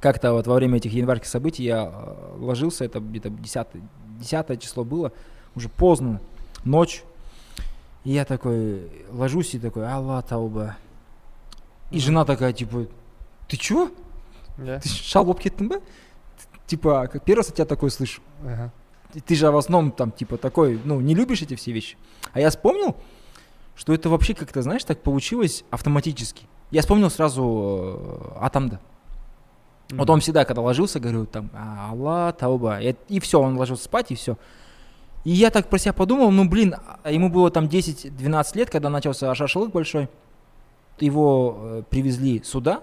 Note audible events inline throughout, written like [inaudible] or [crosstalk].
как-то вот во время этих январских событий я э, ложился, это где-то 10, 10 число было, уже поздно, ночь. И я такой ложусь и такой, Алла тауба. И жена такая, типа, ты чё? иә Ты шал болып кеттің ба? Типа, как первый раз от тебя такое слышу. Ты- Ты же в основном там, типа, такой, ну, не любишь эти все вещи. А я вспомнил, что это вообще как-то, знаешь, так получилось автоматически. Я вспомнил сразу э, Атамда. Вот он всегда, когда ложился, говорил там, «А, Аллах, тауба. И, все, он ложился спать, и все. И я так про себя подумал, ну, блин, а ему было там 10-12 лет, когда начался шашлык большой. Его э, привезли сюда,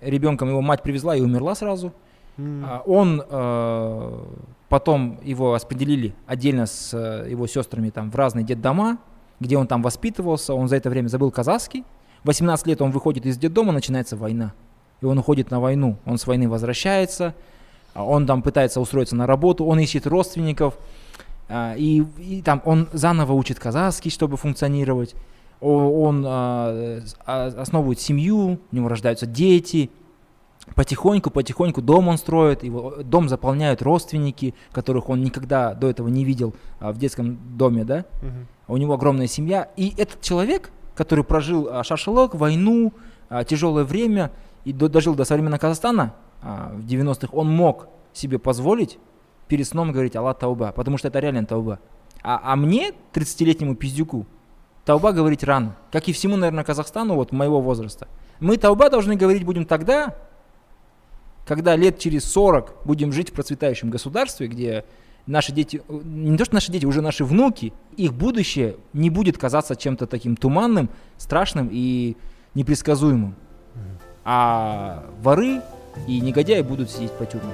ребенком его мать привезла и умерла сразу. А, Он э, потом его распределили отдельно с э, его сестрами там в разные детдома, где он там воспитывался. Он за это время забыл казахский. В 18 лет он выходит из детдома, начинается война. И он уходит на войну. Он с войны возвращается. а Он там пытается устроиться на работу. Он ищет родственников. а, И, и там он заново учит казахский, чтобы функционировать. Он а, основывает семью, у него рождаются дети. Потихоньку, потихоньку дом он строит, его дом заполняют родственники, которых он никогда до этого не видел в детском доме, да. Мгм. У него огромная семья. И этот человек, который прожил шашлык, войну, тяжелое время и до- дожил до современного Казахстана а, в 90-х, он мог себе позволить перед сном говорить Аллах Тауба, потому что это реально Тауба. А, а мне, 30-летнему пиздюку, Тауба говорить рано. Как и всему, наверное, Казахстану вот моего возраста. Мы Тауба должны говорить будем тогда, когда лет через 40 будем жить в процветающем государстве, где наши дети, э, не то что наши дети, уже наши внуки, их будущее не будет казаться чем-то таким туманным, страшным и непредсказуемым А воры и негодяи будут сидеть по тюрьмам.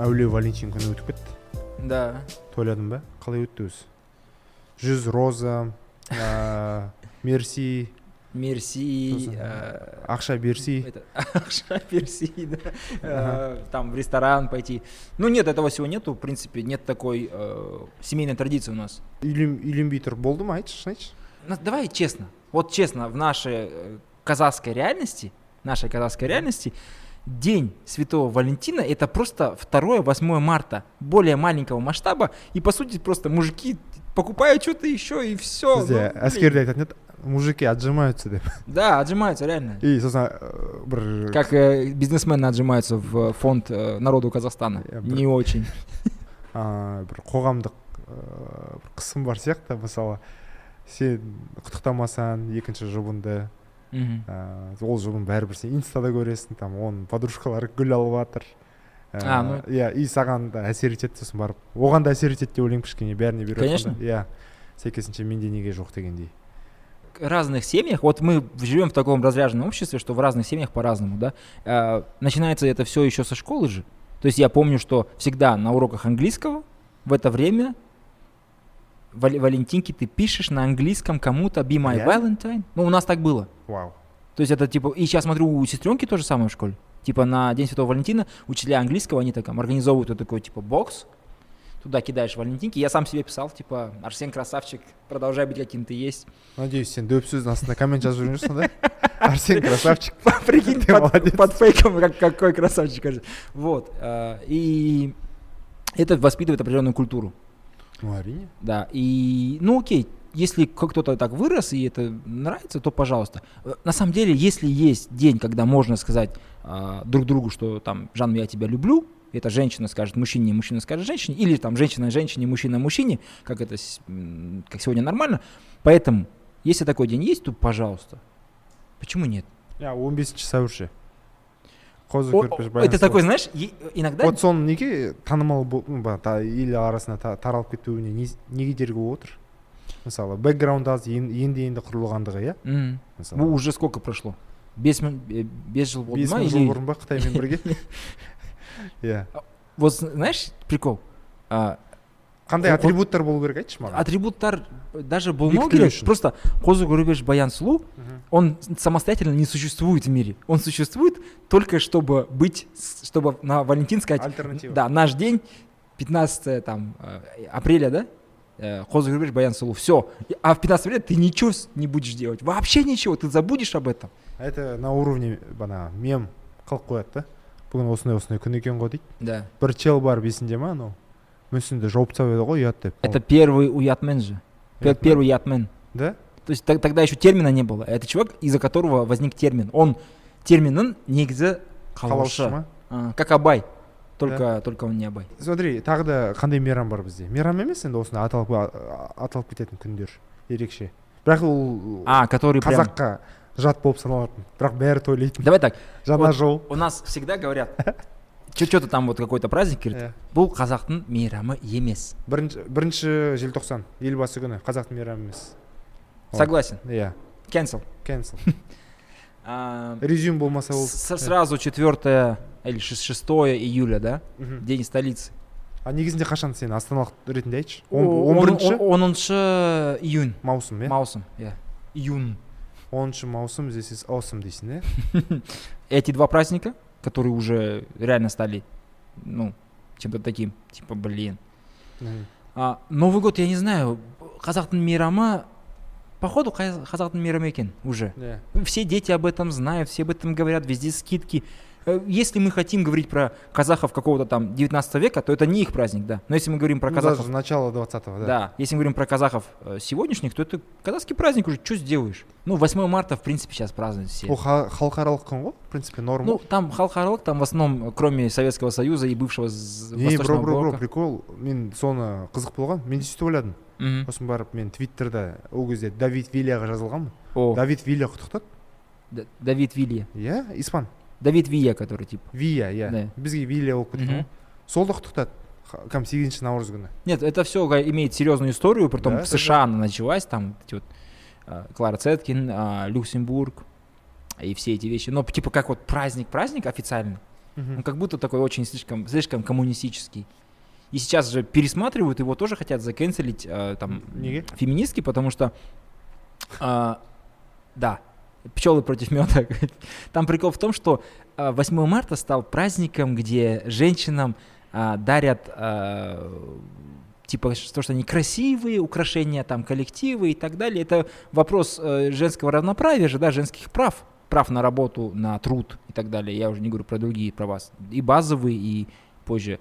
әулие валентин күні өтіп кетті Да. тойладың ба қалай өтті өзі жүз роза ә, мерси Мерси, за- э, ақша берси это, [laughs] Акша, Перси, да. Э, там в ресторан пойти. Ну нет, этого всего нету, в принципе, нет такой э, семейной традиции у нас. үйлен, үйленбей тұр болды ма айтшы Ну, давай честно, вот честно, в нашей казахской реальности, нашей казахской реальности, День Святого Валентина это просто 2-8 марта, более маленького масштаба, и по сути просто мужики покупают что-то еще и все. бізде әскерде айтатын еді мужики отжимаются деп Да, отжимаются реально. и сосын ә, бір Как э, бизнесмены отжимаются в фонд э, народу Казахстана. Я бр- Не очень. ә, бір қоғамдық ә, бір қысым бар сияқты мысалы сен құттықтамасаң екінші жұбынды Мгм. ә, ол жұбын бәрібір сен инстада көресің там оның подружкалары гүл алып жатыр Ә, А, ну. иә и саған да әсер етеді сосын барып оған да әсер етеді деп ойлаймын кішкене бәріне беріп Конечно. жатқанда. иә сәйкесінше менде неге жоқ дегендей разных семьях, вот мы живем в таком разряженном обществе, что в разных семьях по-разному, да, Э, начинается это все еще со школы же. То есть я помню, что всегда на уроках английского в это время Вал- Валентинки ты пишешь на английском кому-то be my Реально? Valentine. Ну, у нас так было. вау То есть это типа, и сейчас смотрю, у сестренки тоже самое в школе. Типа на День Святого Валентина учителя английского, они так там организовывают вот такой типа бокс, туда кидаешь валентинки. Я сам себе писал, типа, Арсен красавчик, продолжай быть каким ты есть. надеюсь сен дөп сөздің астына коммент жүрген жоқсың да [laughs] арсен красавчик [laughs] Прикинь, Ты под, молодец. под фейком, как, какой красавчик. Вот. э, И это воспитывает определенную культуру. ну әрине Да. И, ну окей, если кто-то так вырос и это нравится, то пожалуйста. Э, На самом деле, если есть день, когда можно сказать а, друг другу, что там, Жан, я тебя люблю, это женщина скажет мужчине, мужчина скажет женщине, или там женщина женщине, мужчина мужчине, как это с- м, как сегодня нормально. Поэтому, если такой день есть, то пожалуйста. Почему нет? иә он бесінші сәуір ше қозы О- көрпеш о, баян это сұлу. такой, знаешь, е- иногда... вот соның неге танымал бол- ну, ба- та- ел арасына та- таралып кетуіне не, не кедергі болып отыр мысалы бэкграунд аз ен- енді енді құрылғандығы иә М, мысалы ну, уже сколько прошло? Бес, мин- э, бес жыл болды бес ма? мың жыл или- бұрын ба қытаймен бірге [laughs] иә Вот знаешь, прикол? А, қандай О- атрибуттар болу керек айтшы маған атрибуттар даже болмау Бекітілу керек үшін. просто қозы көрпеш баян сұлу Мгм. он самостоятельно не существует в мире он существует только чтобы быть с- чтобы на валентин сказать альтернатива да наш день 15 там э, апреля, да? Э, Қозы Гүрбеш, Баян Сұлу, все. А в 15 апреля ты ничего с- не будешь делать. Вообще ничего, ты забудешь об этом. это на уровне бана мем қылып қояды да Бүгін осындай осындай күн екен ғой дейді Да. бір чел барып есінде ма анау мүсінді жауып тастап еді ғой ұят деп Это первый уятмен же. Пе- Уятмен? Первый ятмен. да То есть тог- тогда еще термина не было. Это чувак, из-за которого возник термин. Он терминнің негізі қалаушы Как Абай. Только, только он не Абай. смотри тағы да қандай мейрам бар бізде мейрам емес енді осындай аталып аталып кететін күндер ерекше бірақ ол А, который қазаққа жат болып саналатын бірақ бәрі тойлайтын Давай так. жаңа жыл У нас всегда говорят, что-то там вот какой-то праздник, говорит, Иә. бұл қазақтың мейрамы емес. бірінші бірінші желтоқсан елбасы күні қазақтың мейрамы емес. Согласен. иә Cancel. cancel [laughs] резюм болмаса ол Сразу 4 или 6 июля, да? День столицы. а негізінде қашан сен астаналық ретінде айтшы он бірінші он- оныншы июнь. маусым иә Маусым, иә. Июнь. Оныншы маусым this is awesome дейсің [laughs] Эти два праздника, которые уже реально стали, ну, чем-то таким, типа, блин. А, Новый год, я не знаю, қазақтың мейрамы, походу қазақтың мейрамы екен уже. Все дети об этом знают, все об этом говорят, везде скидки. Э, Если мы хотим говорить про казахов какого-то там 19 века, то это не их праздник, да. Но если мы говорим про Ну, казахов, даже начало 20-го да. Да, если мы говорим про казахов э, сегодняшних, то это казахский праздник уже, что сделаешь? Ну, 8 марта, в принципе, сейчас празднуют все. ол ха- халықаралық күн ғой в принципе норма Ну, там халқаралық, там в основном, кроме Советского Союза и бывшего не бро бро бро прикол. Мен соны қызық болған. Мен де сөйтіп ойладым. Сосын барып мен твиттерда ол кезде давид вильяға жазылғанмын. Давид вилья құттықтады. Давид Вилья. иә испан Давид Вилья, который типа. вия иә Да. бізге вилья болып кеткен Мгм. ғой сол да құттықтады Ха- кәдімгі сегізінші наурыз күні Нет, это все имеет серьезную историю, притом Да, в да, США она началась, там эти вот а, Клара Цеткин, а, Люксембург и все эти вещи. Но типа как вот праздник, праздник официальный, Мгм. он как будто такой очень слишком, слишком коммунистический. И сейчас же пересматривают, его тоже хотят заканцелить а, там Неге? феминистки, потому что, а, да, пчелы против меда. [laughs] Там прикол в том, что а, 8 марта стал праздником, где женщинам а, дарят а, типа то, что они красивые, украшения там коллективы и так далее. Это вопрос э, женского равноправия же, да, женских прав, прав на работу, на труд и так далее. Я уже не говорю про другие права, и базовые, и позже.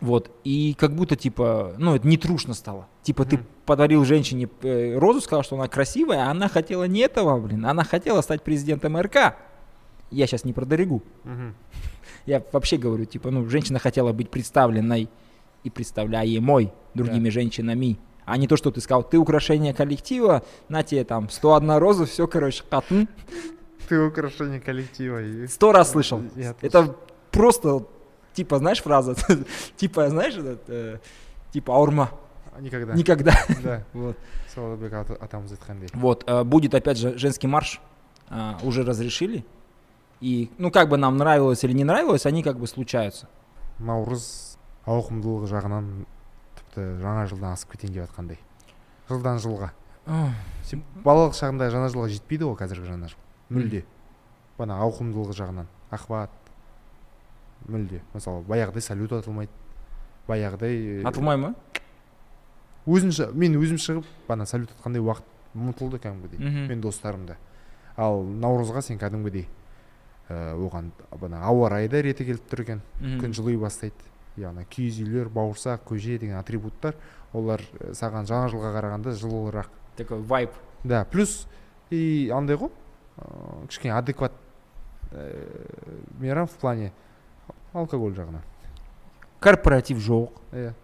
Вот, и как будто, типа, ну, это не трушно стало. Типа, ты Мгм. подарил женщине э, розу, сказал, что она красивая, а она хотела не этого, блин. Она хотела стать президентом РК. Я сейчас не про Дорогу. Мгм. Я вообще говорю, типа, ну, женщина хотела быть представленной и представляемой другими женщинами. А не то, что ты сказал, ты украшение коллектива, на тебе там 101 роза, все, короче, хатын. ты украшение коллектива Сто раз слышал. Я. Это просто, типа, знаешь фраза? [laughs] Типа, знаешь, этот, э, типа, аурма. А, никогда Никогда. да [laughs] Вот. салабек ата- атамыз айтқандай Вот, э, будет опять же женский марш, а, уже разрешили. И, ну, как бы нам нравилось или не нравилось, они как бы случаются. наурыз ауқымдылығы жағынан тіпті жаңа жылдан асып кетейін деп жатқандай жылдан жылға Ах, сен балалық шағында жаңа жылға жетпейді ғой қазіргі жаңа жыл мүлде ана ауқымдылығы жағынан охват мүлде. Мысалы баяғыдай салют атылмайды. Баяғыдай э, Атылмай ма? өзін шы- мен өзім шығып ана салют атқандай уақыт ұмытылды кәдімгідей мен достарымда. Ал наурызға сен кәдімгідей ә, оған ана ауа райы да реті келіп тұр екен. Күн жылый бастайды. Яғни киіз үйлер бауырсақ көже деген атрибуттар олар э, саған жаңа жылға қарағанда жылырақ Такой вайп. да плюс и андай ғой кішкене адекват ә, мейрам в плане алкоголь жағынан. Корпоратив жоқ. иә.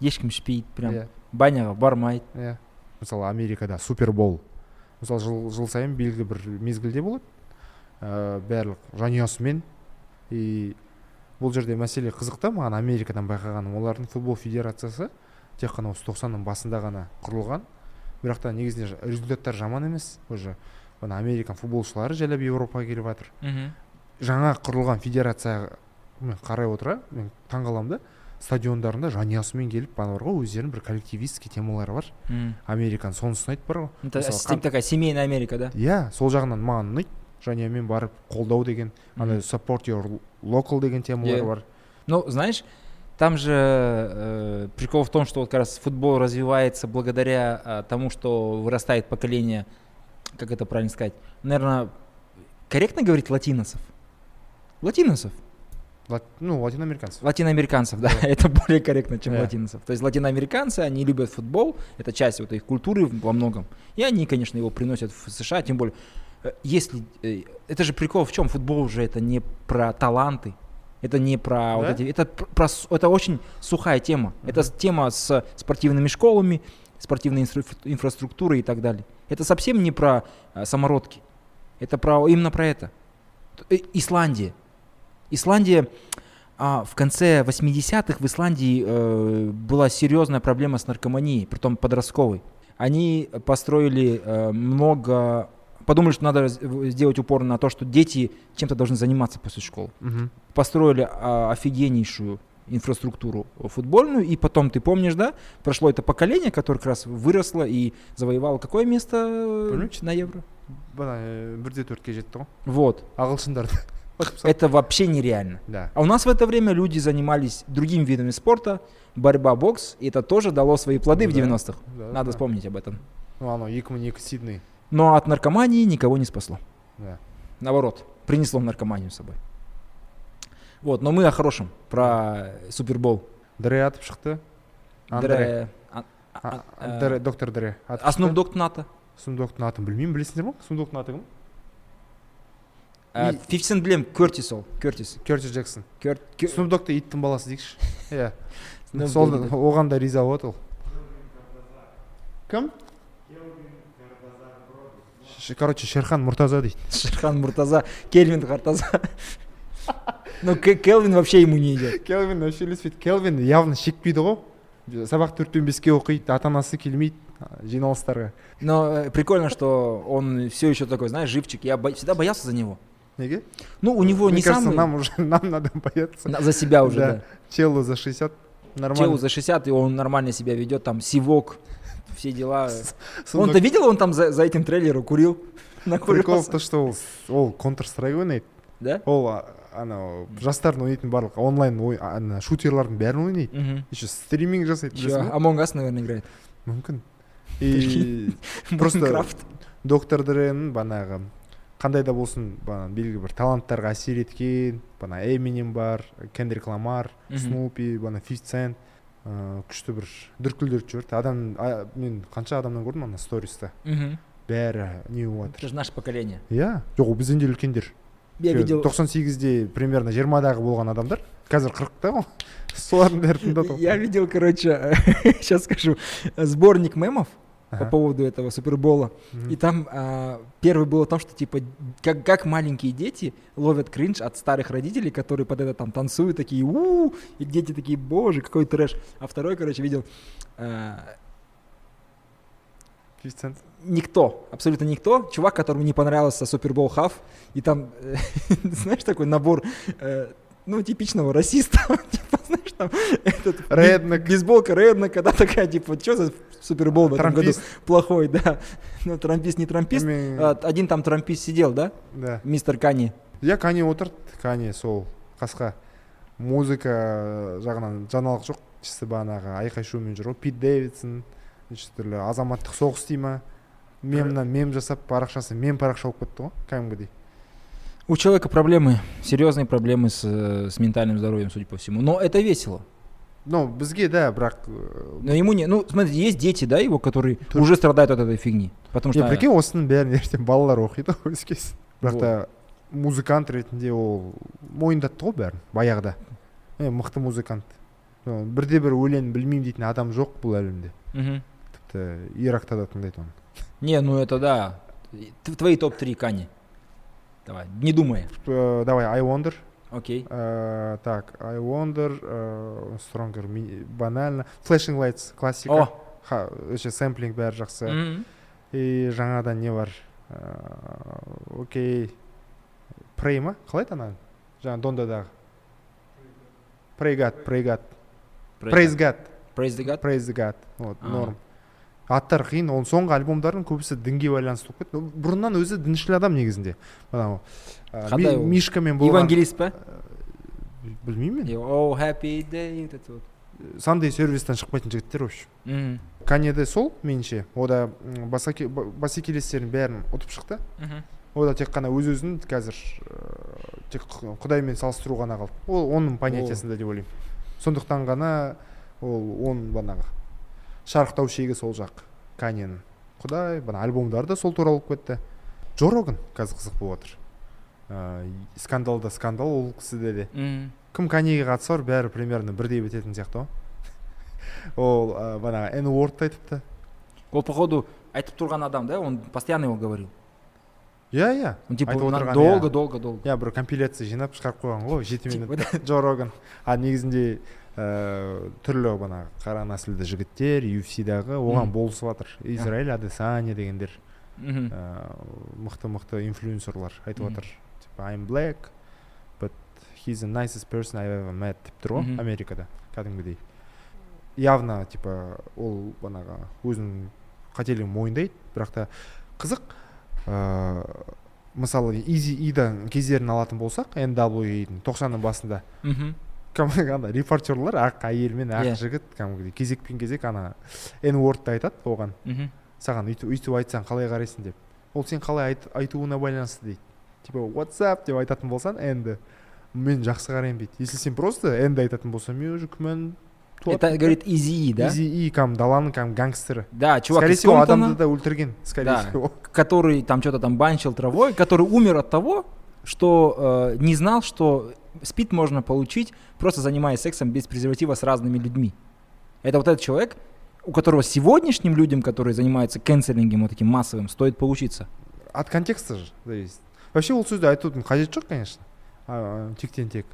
Ешкім ішпейді, прям. Иә. Баняға бармайды. иә. Мысалы америкада супербол. Мысалы жыл, жыл сайын белгілі бір мезгілде болады. Ә, барлық жанұясымен. И бұл жерде мәселе қызық та маған америкадан байқағаным олардың футбол федерациясы тек қана осы тоқсанның басында ғана құрылған. Бірақ та негізінде результаттар жаман емес. Уже ана американ футболшылары жайлап еуропаға келіп жатыр. Жаңа құрылған федерацияға мен қарай отыра мен таңқаламын да стадиондарында жанұясымен келіп ана бар ғой өздерінің бір коллективистский темалары бар М. американ соны ұстайды бар ғой Это Мысалы, с- қам- такая семейная Америка, да? иә сол жағынан маған ұнайды жанұямен барып қолдау деген андай Мгм. support your local деген темалар Иә. бар Ну, знаешь, там же э, прикол в том, что вот как раз футбол развивается благодаря э, тому, что вырастает поколение, как это правильно сказать, наверное, корректно говорить латиносов? Латиносов. Лат- ну, латиноамериканцев. Латиноамериканцев, да, [laughs] это более корректно, чем Да. латиносов. То есть латиноамериканцы, они любят футбол, это часть вот их культуры во многом. И они, конечно, его приносят в США, тем более. э, Если, э, это же прикол в чем? Футбол уже это не про таланты, это не про вот Да? эти, это пр- про, это очень сухая тема. Это Мгм. с- тема с спортивными школами, спортивной инфра- инфраструктурой и так далее. Это совсем не про э, самородки. Это про именно про это. Исландия. Исландия а, в конце 80-х в Исландии э, была серьезная проблема с наркоманией, притом подростковой. Они построили э, много, подумали, что надо раз- в- сделать упор на то, что дети чем-то должны заниматься после школы. Мгм. Построили а, офигеннейшую инфраструктуру футбольную, и потом, ты помнишь, да, прошло это поколение, которое как раз выросло и завоевало какое место э, Білмеймін. на Евро? бана э, бір де төртке жетті ғой Вот. ағылшындарды Это вообще нереально. да А у нас в это время люди занимались другими видами спорта, борьба, бокс, и это тоже дало свои плоды в Да, 90-х. да, Надо да. вспомнить об этом. ну анау екі мың екі сидней Но от наркомании никого не спасло. да Наоборот, принесло наркоманию с собой. Вот, но мы о хорошем, про Супербол. дре атып шықты андре Дре- а- А- а- Дре- доктор дре атып А Snoop шықты. Dogg НАТО? Snoop атын білмеймін білесіңдер ма Snoop Dogg'тың аты кім А, И- 50 Cent білем, Кертис ол. Кертис. кертис джексон Dogg'ты иттің баласы дейікші [laughs] иә сол оған да риза болады ол кім короче шерхан мұртаза дейді [laughs] Шерхан Муртаза, Кельвин Хартаза. [laughs] Ну, К- Келвин вообще ему не идет. келвин вообще ілеспейді келвин явно шекпейді ғой сабақ төрттен беске оқиды ата анасы келмейді жиналыстарға Но э, прикольно, что он все еще такой, знаешь, живчик. Я всегда боялся за него. неге Ну, у него мне не кажется самый... нам уже [laughs] нам надо бояться На- За себя уже, Да. да. челу за 60 нормально Челу за 60, и он нормально себя ведет, там, сивок, все дела. Snoop Он-то Dogg- видел, он там за, за этим трейлером курил? [laughs] прикол в Накурился. том что ол ол контр страйк ойнайды Да? ол а, анау жастардың ойнайтын барлық онлайн ой- ана шутерлардың бәрін ойнайды Мгм. еще стриминг жасайды Чё, білесің ба Among Us, наверное, играет. мүмкін [laughs] и Просто- Майнкрафт. доктор дренің банағы қандай да болсын бана белгілі бір таланттарға әсер еткен бана Eminem бар Kendrick Lamar Snoop и бана Fifty Cent ыыы күшті бір дүркілдіріп жіберді адам а, мен қанша адамнан көрдім ана сториста Мгм. бәрі не болып Это жатыр же наше поколение. иә. Жоқ ол бізден де үлкендер. Тоқсан сегізде примерно жиырмадағы болған адамдар. Қазір қырықта ғой. [laughs] Солардың бәрі тыңдап отыр. Я видел, короче, [laughs] сейчас скажу, сборник мемов. По Ага. поводу этого Супербола. Мгм. И там а, первый был о том, что типа как, как маленькие дети ловят кринж от старых родителей, которые под это там танцуют, такие у и дети такие, боже, какой трэш. А второй, короче, видел а, 50 Cent. никто, абсолютно никто, чувак, которому не понравился Супербол Хав, и там, [laughs] знаешь, такой набор, э, ну, типичного расиста, [laughs] типа, знаешь, там, этот, Реднек. бейсболка Реднека, да, такая, типа, что за Супербол в этом году Трампист. плохой, да, [laughs] ну, трампист, не трампист, Эми, А, один там трампист сидел, да, да мистер Кани, иә кане отырды кане сол қасқа музыка жағынан жаңалық жоқ чисто бағанағы айқай шумен жүр ғой пит дэвидсон неше түрлі азаматтық соғыс дей ма мемнан мем жасап парақшасы мем парақша болып кетті ғой кәдімгідей у человека проблемы, серьезные проблемы с, э, с ментальным здоровьем, судя по всему, но это весело. ну бізге да бірақ э, Но ему не, ну, смотрите, есть дети, да, его, которые Тут- уже страдают от этой фигни, потому е что прикинь осының бәрін ертең балалар оқиды ғой өскесін бірақ Вот. та музыкант ретінде ол мойындатты ғой бәрін баяғыда е мықты музыкант Э, бірде бір өлең білмеймін дейтін адам жоқ бұл әлемде Мгм. тіпті иракта да тыңдайды оны Не, ну это да. Т- Твои топ-3 Кани. Давай, не думая. Э, давай I Wonder Окей. Э, так I Wonder э, Stronger ми- банально. Flashing Lights классика. О, Ха, өше сэмплинг бәрі жақсы. Мгм. и жаңадан не бар. Э, окей. Pray ма? Қалай еді ана жаңа дондадағы. Pray God Pray God. Praise God. Praise the God. Praise the God. Вот норм. Аттары қиын оның соңғы альбомдардың көбісі дінге байланысты болып кетті бұрыннан өзі діншіл адам негізінде. Анау Қандай мишкамен болған Евангелист па? білмеймін И о это вот. Сандай сервистен шықпайтын жігіттер в общем. Мгм. каньеде сол меніңше. Ода м, басаке- ба- бәсекелестерін бәрін ұтып шықты. Ода тек қана өз өзін қазір ыыы, тек құ- құдаймен салыстыру ғана қалды. Ол оның понятиясында деп ойлаймын. Сондықтан ғана ол оның бағанағы. Шарықтау шегі сол жақ каньенің. Құдай бана альбомдары да сол туралы болып кетті. Джо роган қазір қызық болып жатыр ыыы скандал да скандал ол кісіде де. Мгм. кім каньеге қатысы бар бәрі примерно бірдей бітетін сияқты ғой [laughs] ол ә, бағанағы н wordты айтыпты. Ол походу айтып тұрған адам да он постоянно его говорил. Иә иә. Типа долго иә. долго долго. Иә бір компиляция жинап шығарып қойған ғой жеті минут. джо роган. А негізінде ә, түрлі бағанағы қара нәсілді жігіттер UFC-дағы оған Мгм. болысып жатыр израиль адесanya дегендер. Мгм. ә, мықты мықты инфлюенсерлар айтып жатыр типа I'm black but he's the nicest person I've ever met деп тұр ғой америкада кәдімгідей. Явно типа ол бағанағы өзінің қателігін мойындайды бірақ та қызық. Ыыы мысалы изи идан кездерін алатын болсақ нWA-дің тоқсанның басында Мгм. кәдімгі ана репортерлар ақ әйел мен ақ Иә. жігіт кәдімгідей кезекпен кезек ана н wordты айтады оған Мгм. саған өйтіп өйтіп айтсаң қалай қарайсың деп ол сен қалай айт, айтуына байланысты дейді типа whatsapp деп айтатын болсаң энді мен жақсы қараймын дейді если сен просто энді айтатын болсаң мен уже күмән это говорит изи да изи и кәдімгі даланың кәдімгі гангстері да чувак скорее из всего Комптона, адамды да өлтірген скорее Да. всего который там что-то там банчил травой который умер от того что э, не знал что спид можно получить просто занимаясь сексом без презерватива с разными людьми это вот этот человек у которого сегодняшним людям которые занимаются кэнселингом вот таким массовым стоит поучиться от контекста же зависит вообще ол сөзді айтудың қажеті жоқ конечно а, тектен тек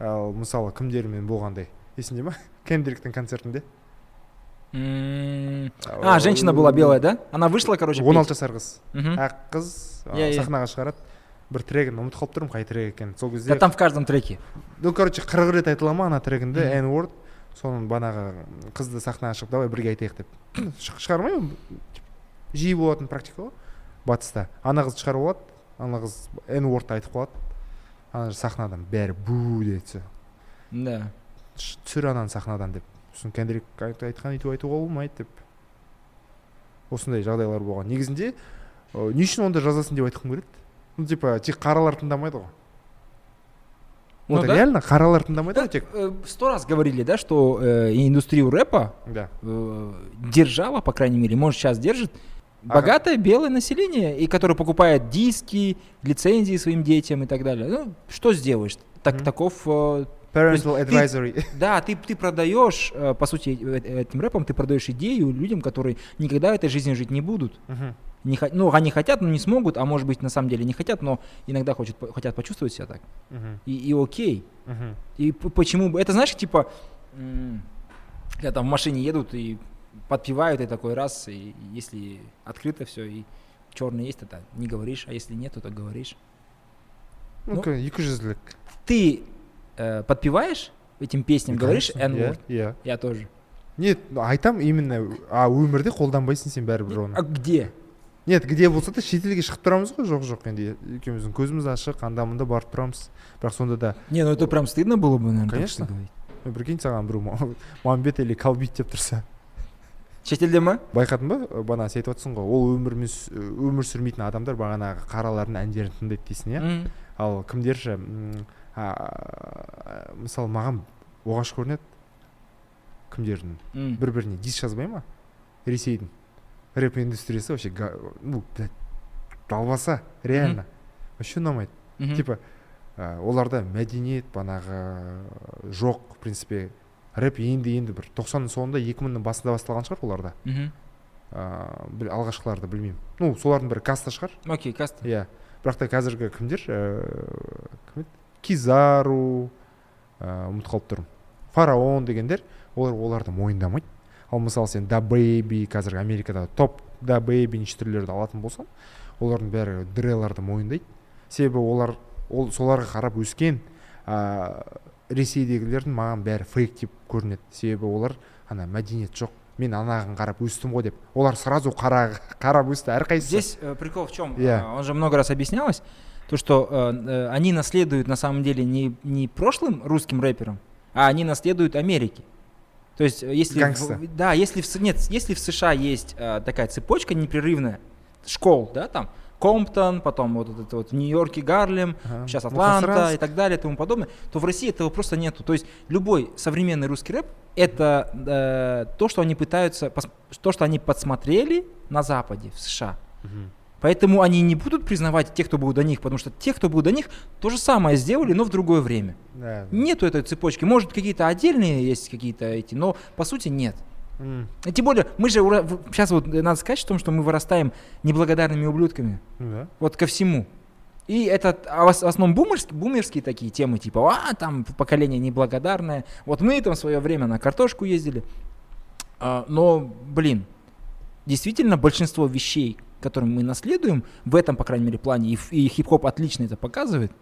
ал мысалы кімдермен болғандай есіңде ма [laughs] кендриктің концертінде М, а женщина была белая да она вышла короче он петь. алты жасар қыз Мгм. ақ қыз а, Иә, иә. сахнаға шығарады Бір трегін ұмытып қалып тұрмын қай трек екенін. Сол да кезде там в каждом треке. Ну короче қырық рет айтыла ма ана трегінде n word соның банағы қызды сахнаға шығып давай бірге айтайық деп. [coughs] Шығармаймын жиі болатын практика ғой. Батыста. Ана қыз шығарып алады ана қыз n word ты айтып қалады. Ана сахнадан. Бәрі бу все да. Түсір ананы сахнадан деп. Сосын Kendrick айт- айтқан өйтіп айтуға болмайды деп. Осындай жағдайлар болған. Негізінде не үшін онда жазасын деп айтқым келеді? Ну типа тек қаралар тыңдамайды ғой Ну вот да. реально қаралар тыңдамайды ғой тек Э, сто раз говорили да что э, индустрию рэпа да э, держала, по крайней мере, может сейчас держит, Ага. богатое белое население, и которое покупает диски, лицензии своим детям и так далее. Ну, что сделаешь? Так, Мгм. Таков, э, parental ты- advisory [laughs] да, ты, ты продаешь, э, по сути, э, этим рэпом ты продаешь идею людям, которые никогда в этой жизни жить не будут. Мгм. Не, хо- ну, они хотят, но не смогут, а может быть, на самом деле не хотят, но иногда хочет, хотят почувствовать себя так. Мгм. И, и окей. Мгм. И п- почему бы... Это знаешь, типа, м, когда там в машине едут и подпевают, и такой раз, и если открыто все, и черный есть, это не говоришь, а если нет, то говоришь. ну Ну, ка- екі жүзділік Ты э, подпеваешь этим песням, говоришь Конечно, иә N-word? иә Я тоже. нет ну, айтам именно а өмірде қолданбайсың сен бәрібір оны А где? Нет где болса да шетелге шығып тұрамыз ғой жоқ жоқ. Енді екеуміздің көзіміз ашық анда мында барып тұрамыз. Бірақ сонда да Не, ну это прям стыдно было бы, наверное, Конечно. прикинь саған біреу Ма- [laughs] мамбет или калбит деп тұрса. Шетелде ма? байқадың ба? Бағана сен айтып жатрсың ғой ол өмірмен өмір сүрмейтін адамдар бағанағы қаралардың әндерін тыңдайды дейсің иә? Ал кімдер ше мысалы маған оғаш көрінеді. Кімдердің? Бір біріне дис жазбай ма? Ресейдің. Рэп индустриясы вообще ну блядь, далбаса реально. Вообще ұнамайды. Типа ә, оларда мәдениет банағы жоқ в принципе. Рэп енді енді бір тоқсанның соңында екі мыңның басында басталған шығар оларда. Мгм. ыыы алғашқыларды білмеймін. Ну солардың бірі каста шығар. Окей, каста. иә. Бірақ та қазіргі кімдер? Ііі кім еді? Кизару ыыы ұмытып қалып тұрмын. Фараон дегендер олар оларды мойындамайды. ал мысалы сен да бэйби қазіргі америкада топ да бэйби неше түрлерді алатын болсаң олардың бәрі дреларды мойындайды себебі олар ол соларға қарап өскен ыыы ресейдегілердің маған бәрі фейк деп көрінеді себебі олар ана мәдениет жоқ мен анаған қарап өстім ғой деп олар сразу қара, қарап өсті әрқайсысы Здесь э, прикол в чем? Yeah. он же много раз объяснялось. То, что э, э, они наследуют на самом деле не, не прошлым русским рэперам, а они наследуют Америке. То есть, э, если Гангста. в, да, если в, нет, если в США есть э, такая цепочка непрерывная школ, да, там Комптон, потом вот этот вот в Нью-Йорке Гарлем, Ага. сейчас Атланта Мухасранск. и так далее и тому подобное, то в России этого просто нету. То есть любой современный русский рэп это э, то, что они пытаются, то, что они подсмотрели на Западе, в США. Мгм. Поэтому они не будут признавать тех, кто был до них, потому что те, кто был до них, то же самое сделали, но в другое время. Да. Нету этой цепочки. Может, какие-то отдельные есть какие-то эти, но по сути нет. И тем более, мы же сейчас вот э, надо сказать о том, что мы вырастаем неблагодарными ублюдками. Ну да. Вот ко всему. И это а в в основном бумерские, бумерские такие темы, типа, а, там поколение неблагодарное. Вот мы там в свое время на картошку ездили. А, но, блин, действительно большинство вещей, которые мы наследуем, в этом, по крайней мере, плане, и, ф- и хип-хоп отлично это показывает,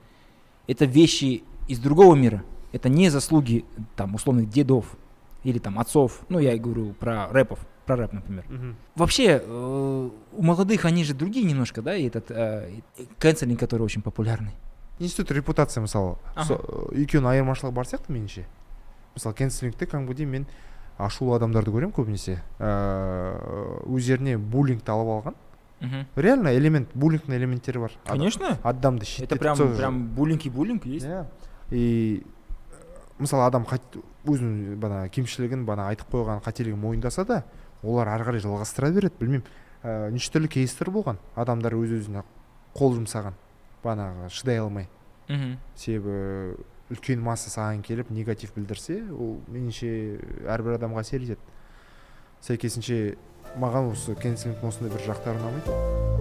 это вещи из другого мира. Это не заслуги, там, условных дедов или там отцов. Ну, я и говорю про рэпов, про рэп, например. Мгм. Вообще, э, у молодых они же другие немножко, да, и этот э, и канцелинг, который очень популярный. институт репутация мысалы Аха. со- екеуінің айырмашылығы бар сияқты меніңше мысалы кэнселингте кәдімгідей мен ашулы адамдарды көремін көбінесе ыыы өздеріне буллингті алып алған реально элемент буллингтің элементтері бар Конечно. адамды Это прям, прям буллинг и буллинг есть. иә и э, мысалы адам өзінің бана кемшілігін бана айтып қойған қателігін мойындаса да олар ары қарай жалғастыра береді. Білмеймін ә, неше түрлі кейстер болған. Адамдар өз өзіне қол жұмсаған банағы шыдай алмай. Мгм. себебі үлкен масса саған келіп негатив білдірсе ол меніңше әрбір адамға әсер етеді. сәйкесінше маған осы кэнселингтің осындай бір жақтары ұнамайды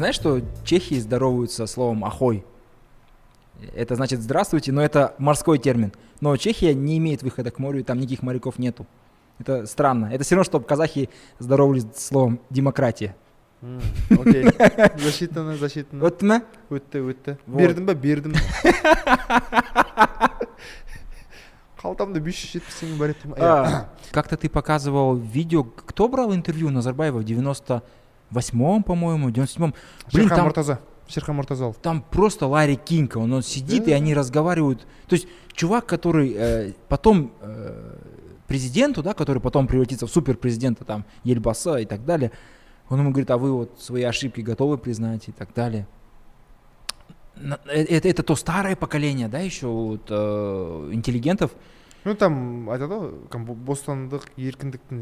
Знаешь, что чехи здороваются словом «ахой»? Это значит «здравствуйте», но это морской термин. Но Чехия не имеет выхода к морю, и там никаких моряков нету. Это странно. Это все равно, чтобы казахи здоровались словом «демократия». М, окей засчитано засчитано Вот мы өтті өтті Вот. бердім ба бердім [laughs] [laughs] қалтамда бес жүз жетпіс теңге бар еді деймін. Иә. А, [coughs] Как-то ты показывал видео, кто брал интервью Назарбаева в 98-м, по-моему, 97-м. Блин, шерхан там, мұртаза шерхан мұртазалов там просто Ларри Кинг, он, он сидит, и Да. они разговаривают. То есть чувак, который э, потом э, президенту, да, который потом превратится в суперпрезидента, там, Ельбаса и так далее, он ему говорит, а вы вот свои ошибки готовы признать и так далее. На- э, Это, это то старое поколение, да, еще вот, э, интеллигентов, ну там айтады ғой кәдімгі бо- бостандық еркіндіктің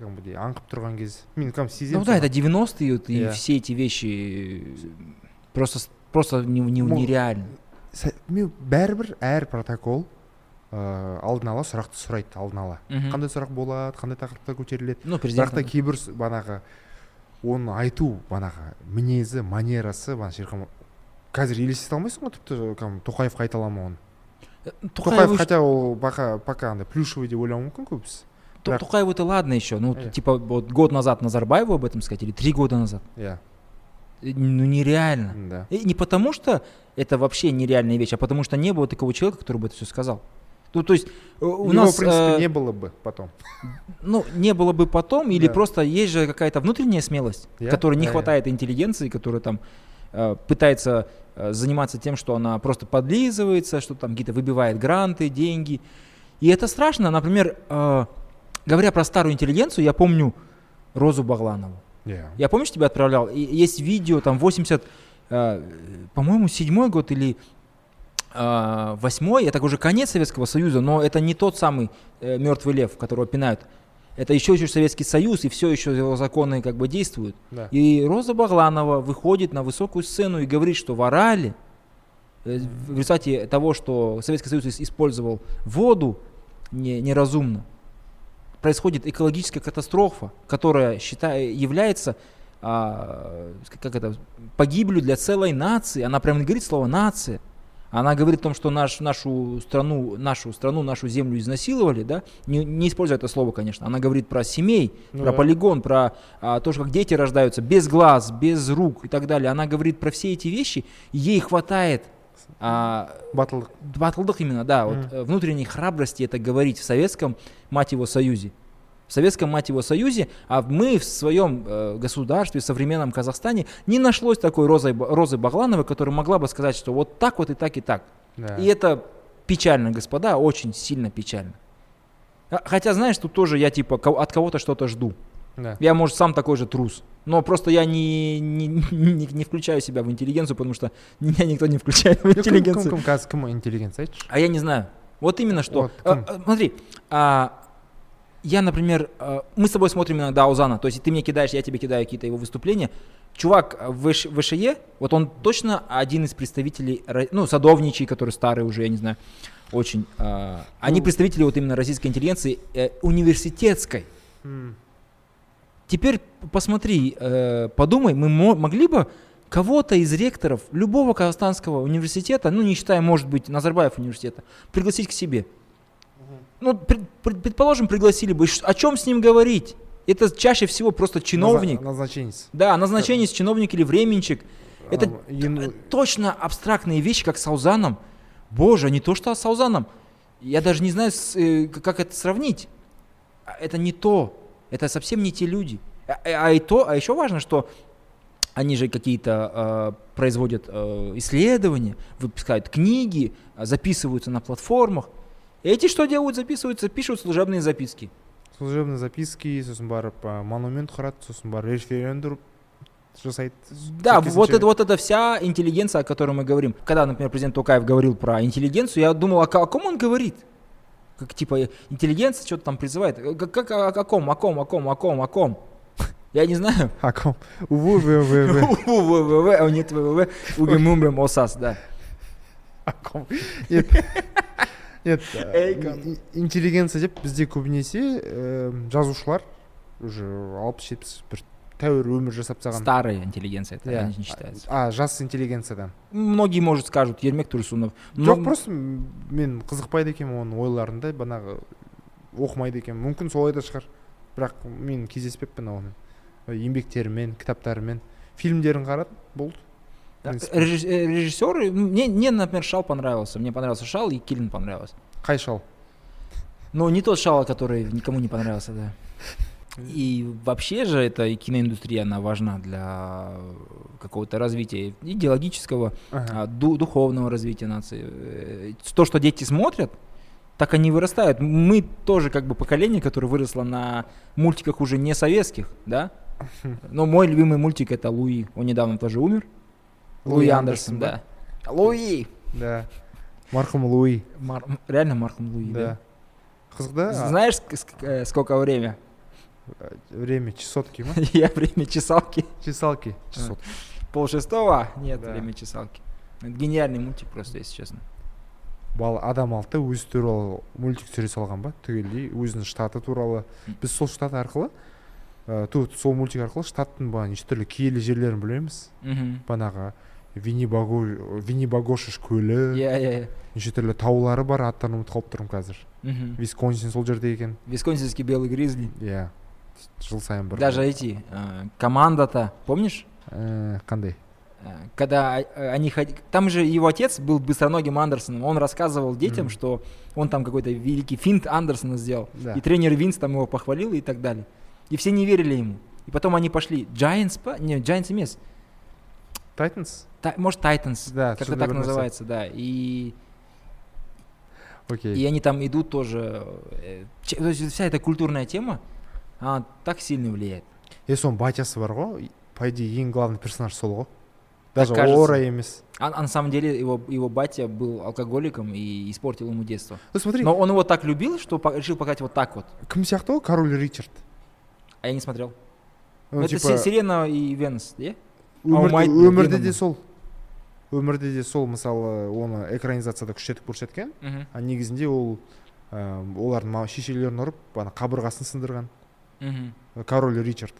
кәдімгідей аңқып тұрған кез мен кәдімгі сеземін Ну да, это соны. 90-е, вот, и Иә. все эти вещи э, просто, с- просто не- не- Мо- нереально. Сә- мен бәрібір әр протокол ыыы алдын ала сұрақты сұрайды алдын ала Мгм. қандай сұрақ болады қандай тақырыптар көтеріледі Ну, бірақ президент. та кейбір с- банағы оны айту банағы мінезі манерасы бана шерхан Мұр- қазір елестете алмайсың ғой тіпті кәдімгі тоқаев қайталама оны тоқаев Тоқаев, хотя ол пока пока андай плюшевый деп ойлауы мүмкін көбісі То- бірақ- Тоқаев это ладно еще. Ну, Э. типа, вот год назад Назарбаеву об этом сказать, или три года назад. иә Э, Ну, нереально. да И не потому, что это вообще нереальная вещь, а потому что не было такого человека, который бы это все сказал. Ну, то есть э, у Его, нас, в принципе э, не было бы потом ну, не было бы потом, или Да. просто есть же какая-то внутренняя смелость, Я? которой не я. хватает интеллигенции, которая там э, пытается э, заниматься тем, что она просто подлизывается, что там какие-то выбивает гранты, деньги. И это страшно. Например, э, говоря про старую интеллигенцию, я помню Розу Багланову. иә Я помнишь, тебе отправлял? И есть видео, там 80, э, по-моему, седьмой год или восьмой, это уже конец Советского Союза, но это не тот самый э, мертвый лев, которого пинают. Это еще еще Советский Союз, и все еще его законы как бы действуют. да И Роза Багланова выходит на высокую сцену и говорит, что в Орале, э, в результате того, что Советский Союз ис- использовал воду не- неразумно, происходит экологическая катастрофа, которая считай, является а, как это, погибелью для целой нации. Она прямо не говорит слово нация. Она говорит о том, что наш, нашу страну, нашу страну, нашу землю изнасиловали, да, не, не используя это слово, конечно. Она говорит про семей, Ну про да. полигон, про а, то, как дети рождаются без глаз, без рук и так далее. Она говорит про все эти вещи, ей хватает а, батылдық батылдық именно, да, вот э, внутренней храбрости это говорить в советском, мать его, союзе В советском, мать его, союзе, а мы в своем э, государстве, в современном Казахстане, не нашлось такой Розы, Ба- Розы Баглановой, которая могла бы сказать, что вот так вот и так и так. да. И это печально, господа, очень сильно печально. А, Хотя, знаешь, тут тоже я типа ко- от кого-то что-то жду. да. Я, может, сам такой же трус. Но просто я не, не, [laughs] не, не включаю себя в интеллигенцию, потому что меня никто не включает в Кім- кім интеллигенцию. кім қазір кім интеллигенция айтшы А я не знаю. Вот именно что. Вот, А, кем? а, смотри, а, я, например, а, мы с тобой смотрим иногда Аузана, то есть ты мне кидаешь, я тебе кидаю какие-то его выступления. Чувак а, в ВШ- ВШЕ, вот он точно один из представителей, ну, садовничий, который старый уже, я не знаю, очень. а, они Ну. представители вот именно российской интеллигенции э, университетской. М, Теперь посмотри, э, подумай, мы мо- могли бы кого-то из ректоров любого казахстанского университета, ну не считая, может быть, Назарбаев университета, пригласить к себе. Ну, пред- пред- предположим, пригласили бы, о чем с ним говорить? Это чаще всего просто чиновник. назна- назначенец Да, назначение чиновник или временщик. Это А, э, точно абстрактные вещи, как с Саузаном. Боже, не то что с Саузаном. Я даже не знаю, э, как это сравнить. А Это не то. Это совсем не те люди. А, а и то, а еще важно, что они же какие-то э, производят э, исследования, выпускают книги, записываются на платформах. Эти что делают? Записываются, пишут служебные записки. служебный записки сосын барып а, монумент құрады сосын барып референдум жасайды Да, вот это, вот это вся интеллигенция, о которой мы говорим. Когда, например, президент Токаев говорил про интеллигенцию, я думал, о, о ком он говорит? Как типа э, интеллигенция что-то там призывает. Э, Как, как о, о ком, о ком, о ком, о ком, о ком? Я не знаю. а ком вы ВВВ, [laughs] нет ВВВ, угемумбем осас, да. а ком нет нет ин- интеллигенция деп бізде көбінесе э, жазушылар уже алпыс жетпіс бір тәуір өмір жасап тастаған Старая интеллигенция, это Иә. не считается. а жас интеллигенциядан Многие, может, скажут, Ермек Турсунов. жоқ Но- просто мен қызықпайды екенмін оның ойларында банағы оқымайды екенмін мүмкін солай да шығар бірақ мен кездеспеппін онымен еңбектерімен кітаптарымен фильмдерін қарадым болды Режисс- э, Режиссеры, мне, мне, например, Шал понравился. Мне понравился Шал и Киллин понравился. қай шал Ну, не тот Шала, который никому не понравился, да. И вообще же эта киноиндустрия, она важна для какого-то развития идеологического, Ага. а, ду- духовного развития нации. Э, То, что дети смотрят, так они вырастают. Мы тоже как бы поколение, которое выросло на мультиках уже не советских, да? [laughs] Но мой любимый мультик это Луи. Он недавно тоже умер. Луи, Андерсон, да. Луи! да марқұм луи реально Марком Луи, да. қызық да Знаешь, э, сколько время? время чесотки ма [laughs] Я время чесалки. чесалки Пол шестого? Нет, Да. время чесалки. Это гениальный мультик просто, если честно. бала адам алды да өзі туралы мультик түсіре салған ба түгелдей өзінің штаты туралы біз сол штат арқылы ә, ту- сол мультик арқылы штаттың бағана неше түрлі киелі жерлерін білеміз Мгм. бағанағы винни Баго- винни багошиш көлі Я, я, я. неше түрлі таулары бар аттарын ұмытып қалып тұрмын қазір Мгм. висконсин сол жерде екен Висконсинский белый гризли. иә жыл сайын бір Даже эти, э, команда-то, помнишь? Ә, қандай Э, Когда э, они ходили... Там же его отец был быстроногим Андерсоном. Он рассказывал детям, Мгм. что он там какой-то великий финт Андерсона сделал. да И тренер Винс там его похвалил и так далее. И все не верили ему. И потом они пошли. Giants, па- не, Giants емес. тайтанс Та- может, Titans. да Как-то так называется, да. И, окей и они там идут тоже. э, че- то есть вся эта культурная тема, она так сильно влияет. е соның батясы бар ғой по идее ең главный персонаж сол ғой даже кажется. ора емес А, а на самом деле его, его батя был алкоголиком и испортил ему детство. ну смотри Но он его так любил, что решил показать вот так вот. кім сияқты ғой король ричард А я не смотрел. Ну, это типа, Сирена и Венс, е? Өмірде, де сол өмірде де сол мысалы оны экранизацияда күштетіп көрсеткен а негізінде ол ә, олардың шешелерін ұрып ана қабырғасын сындырған мгм. король ричард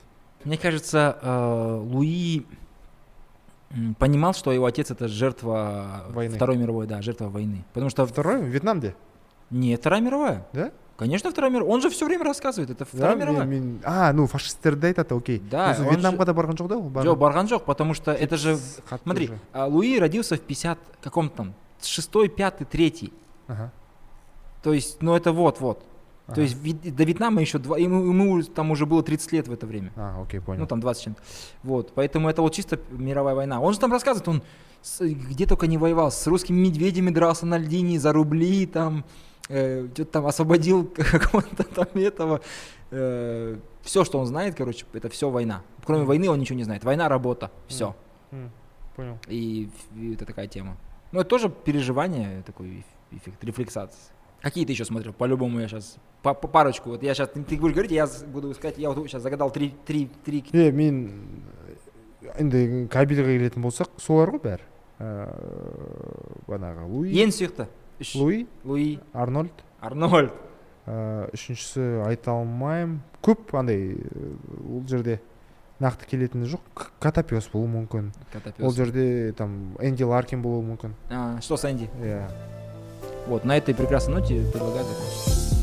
Мне кажется, э, Луи понимал, что его отец это жертва Войны. Второй мировой, да, жертва войны. Потому что второй вьетнамде нет, Вторая мировая. Да? Конечно, Вторая мировая. Он же все время рассказывает. Это Да, Вторая мен- мировая. мен- а ну фашисттерді айтады окей Да, он вьетнамға да барған жоқ да ол Джо Барганжок, потому что это же... Смотри, а, Луи родился в 50 каком-то там, шестой, пятый, третий. Ага, То есть, ну это вот-вот. ага. То есть до Вьетнама еще два, ему, ему там уже было 30 лет в это время. а окей понял Ну там 20 с чем-то. Вот, поэтому это вот чисто мировая война. Он же там рассказывает, он с- где только не воевал, с русскими медведями дрался на льдине за рубли, там, э, что-то там освободил [laughs] какого-то там этого. все, что он знает, короче, это все война. Кроме Мгм. войны он ничего не знает. Война, работа, все. М, понял И, и это такая тема. Ну, это тоже переживание, такой эф- эффект рефлексации. Какие ты еще смотрел? По-любому я сейчас по, по парочку. Вот я сейчас, ты, ты будешь говорить, я с- буду искать. Я вот сейчас загадал три, три, три. е мен енді кабельға келетін болсақ солар ғой бәрі ыыы бағанағы луи Ең сүйікті. Үш. луи Луи, арнольд Арнольд. ыыы үшіншісі айта алмаймын көп андай э, ол жерде нақты келетіні жоқ К- котопес болуы мүмкін ол жерде там энди ларкин болуы мүмкін А, что с Энди? иә Вот, на этой прекрасной ноте предлагаю закончить.